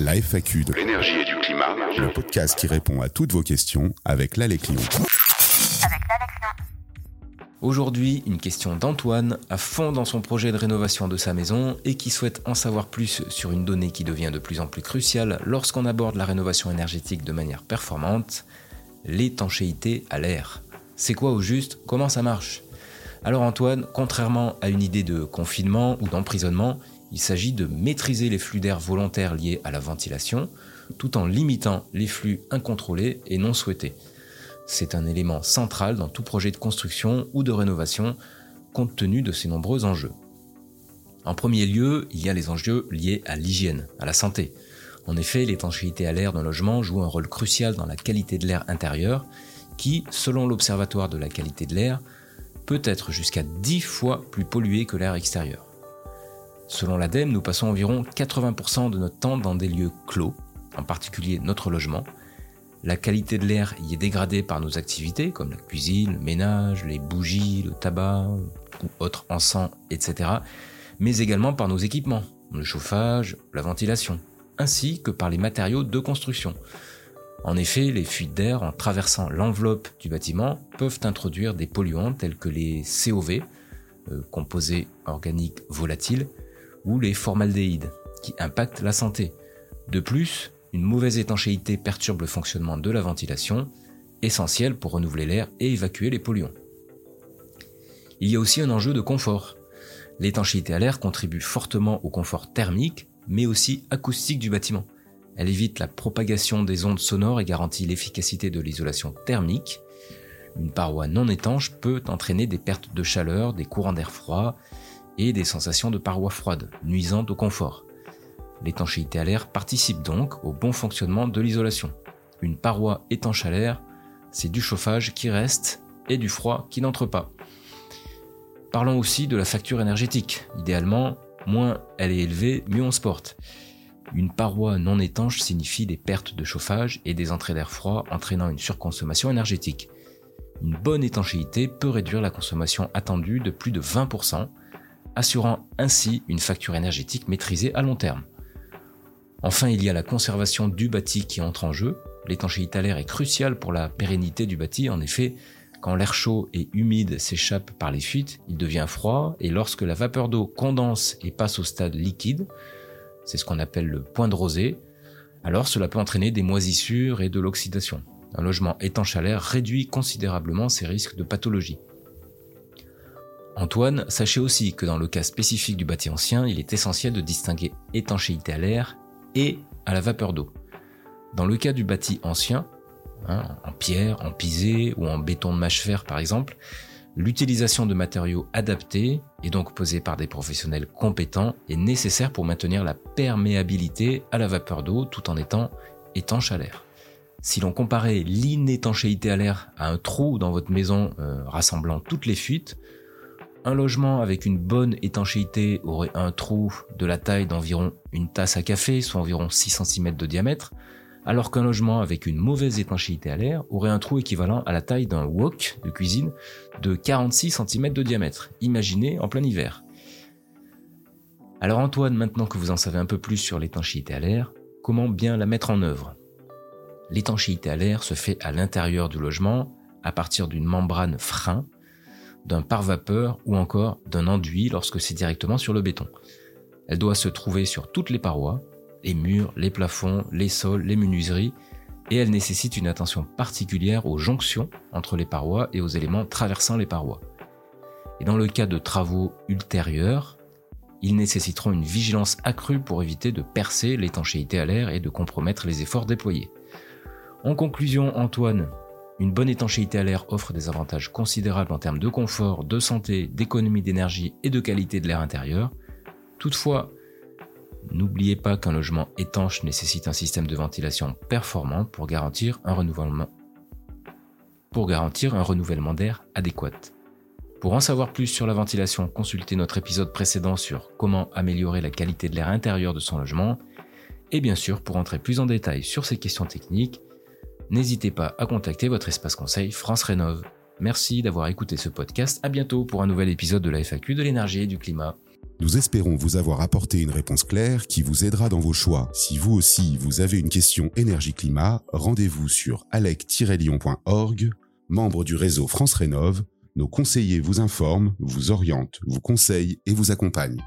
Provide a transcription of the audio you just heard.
La FAQ de l'énergie et du climat, le podcast qui répond à toutes vos questions avec l'Alex Lyon. Aujourd'hui, une question d'Antoine, à fond dans son projet de rénovation de sa maison et qui souhaite en savoir plus sur une donnée qui devient de plus en plus cruciale lorsqu'on aborde la rénovation énergétique de manière performante, l'étanchéité à l'air. C'est quoi au juste? Comment ça marche? Alors Antoine, contrairement à une idée de confinement ou d'emprisonnement, il s'agit de maîtriser les flux d'air volontaires liés à la ventilation, tout en limitant les flux incontrôlés et non souhaités. C'est un élément central dans tout projet de construction ou de rénovation, compte tenu de ces nombreux enjeux. En premier lieu, il y a les enjeux liés à l'hygiène, à la santé. En effet, l'étanchéité à l'air d'un logement joue un rôle crucial dans la qualité de l'air intérieur, qui, selon l'Observatoire de la qualité de l'air, peut être jusqu'à 10 fois plus pollué que l'air extérieur. Selon l'ADEME, nous passons environ 80% de notre temps dans des lieux clos, en particulier notre logement. La qualité de l'air y est dégradée par nos activités comme la cuisine, le ménage, les bougies, le tabac ou autres encens, etc. Mais également par nos équipements, le chauffage, la ventilation, ainsi que par les matériaux de construction. En effet, les fuites d'air en traversant l'enveloppe du bâtiment peuvent introduire des polluants tels que les COV, euh, composés organiques volatiles, ou les formaldéhydes, qui impactent la santé. De plus, une mauvaise étanchéité perturbe le fonctionnement de la ventilation, essentielle pour renouveler l'air et évacuer les polluants. Il y a aussi un enjeu de confort. L'étanchéité à l'air contribue fortement au confort thermique, mais aussi acoustique du bâtiment. Elle évite la propagation des ondes sonores et garantit l'efficacité de l'isolation thermique. Une paroi non étanche peut entraîner des pertes de chaleur, des courants d'air froid, et des sensations de parois froides, nuisantes au confort. L'étanchéité à l'air participe donc au bon fonctionnement de l'isolation. Une paroi étanche à l'air, c'est du chauffage qui reste et du froid qui n'entre pas. Parlons aussi de la facture énergétique. Idéalement, moins elle est élevée, mieux on se porte. Une paroi non étanche signifie des pertes de chauffage et des entrées d'air froid entraînant une surconsommation énergétique. Une bonne étanchéité peut réduire la consommation attendue de plus de 20%, assurant ainsi une facture énergétique maîtrisée à long terme. Enfin, il y a la conservation du bâti qui entre en jeu. L'étanchéité à l'air est cruciale pour la pérennité du bâti. En effet, quand l'air chaud et humide s'échappe par les fuites, il devient froid et lorsque la vapeur d'eau condense et passe au stade liquide, c'est ce qu'on appelle le point de rosée, alors cela peut entraîner des moisissures et de l'oxydation. Un logement étanche à l'air réduit considérablement ces risques de pathologie. Antoine, sachez aussi que dans le cas spécifique du bâti ancien, il est essentiel de distinguer étanchéité à l'air et à la vapeur d'eau. Dans le cas du bâti ancien, hein, en pierre, en pisé ou en béton de mâche fer par exemple, l'utilisation de matériaux adaptés et donc posés par des professionnels compétents est nécessaire pour maintenir la perméabilité à la vapeur d'eau tout en étant étanche à l'air. Si l'on comparait l'inétanchéité à l'air à un trou dans votre maison euh, rassemblant toutes les fuites, un logement avec une bonne étanchéité aurait un trou de la taille d'environ une tasse à café, soit environ 6 cm de diamètre, alors qu'un logement avec une mauvaise étanchéité à l'air aurait un trou équivalent à la taille d'un wok de cuisine de 46 cm de diamètre. Imaginez en plein hiver. Alors Antoine, maintenant que vous en savez un peu plus sur l'étanchéité à l'air, comment bien la mettre en œuvre? L'étanchéité à l'air se fait à l'intérieur du logement à partir d'une membrane frein d'un pare-vapeur ou encore d'un enduit lorsque c'est directement sur le béton. Elle doit se trouver sur toutes les parois, les murs, les plafonds, les sols, les menuiseries, et elle nécessite une attention particulière aux jonctions entre les parois et aux éléments traversant les parois. Et dans le cas de travaux ultérieurs, ils nécessiteront une vigilance accrue pour éviter de percer l'étanchéité à l'air et de compromettre les efforts déployés. En conclusion, Antoine, une bonne étanchéité à l'air offre des avantages considérables en termes de confort, de santé, d'économie d'énergie et de qualité de l'air intérieur. Toutefois, n'oubliez pas qu'un logement étanche nécessite un système de ventilation performant pour garantir un renouvellement pour garantir un renouvellement d'air adéquat. Pour en savoir plus sur la ventilation, consultez notre épisode précédent sur comment améliorer la qualité de l'air intérieur de son logement. Et bien sûr, pour entrer plus en détail sur ces questions techniques, n'hésitez pas à contacter votre espace conseil France Rénov. Merci d'avoir écouté ce podcast. À bientôt pour un nouvel épisode de la FAQ de l'énergie et du climat. Nous espérons vous avoir apporté une réponse claire qui vous aidera dans vos choix. Si vous aussi vous avez une question énergie-climat, rendez-vous sur alec-lyon.org, membre du réseau France Rénov. Nos conseillers vous informent, vous orientent, vous conseillent et vous accompagnent.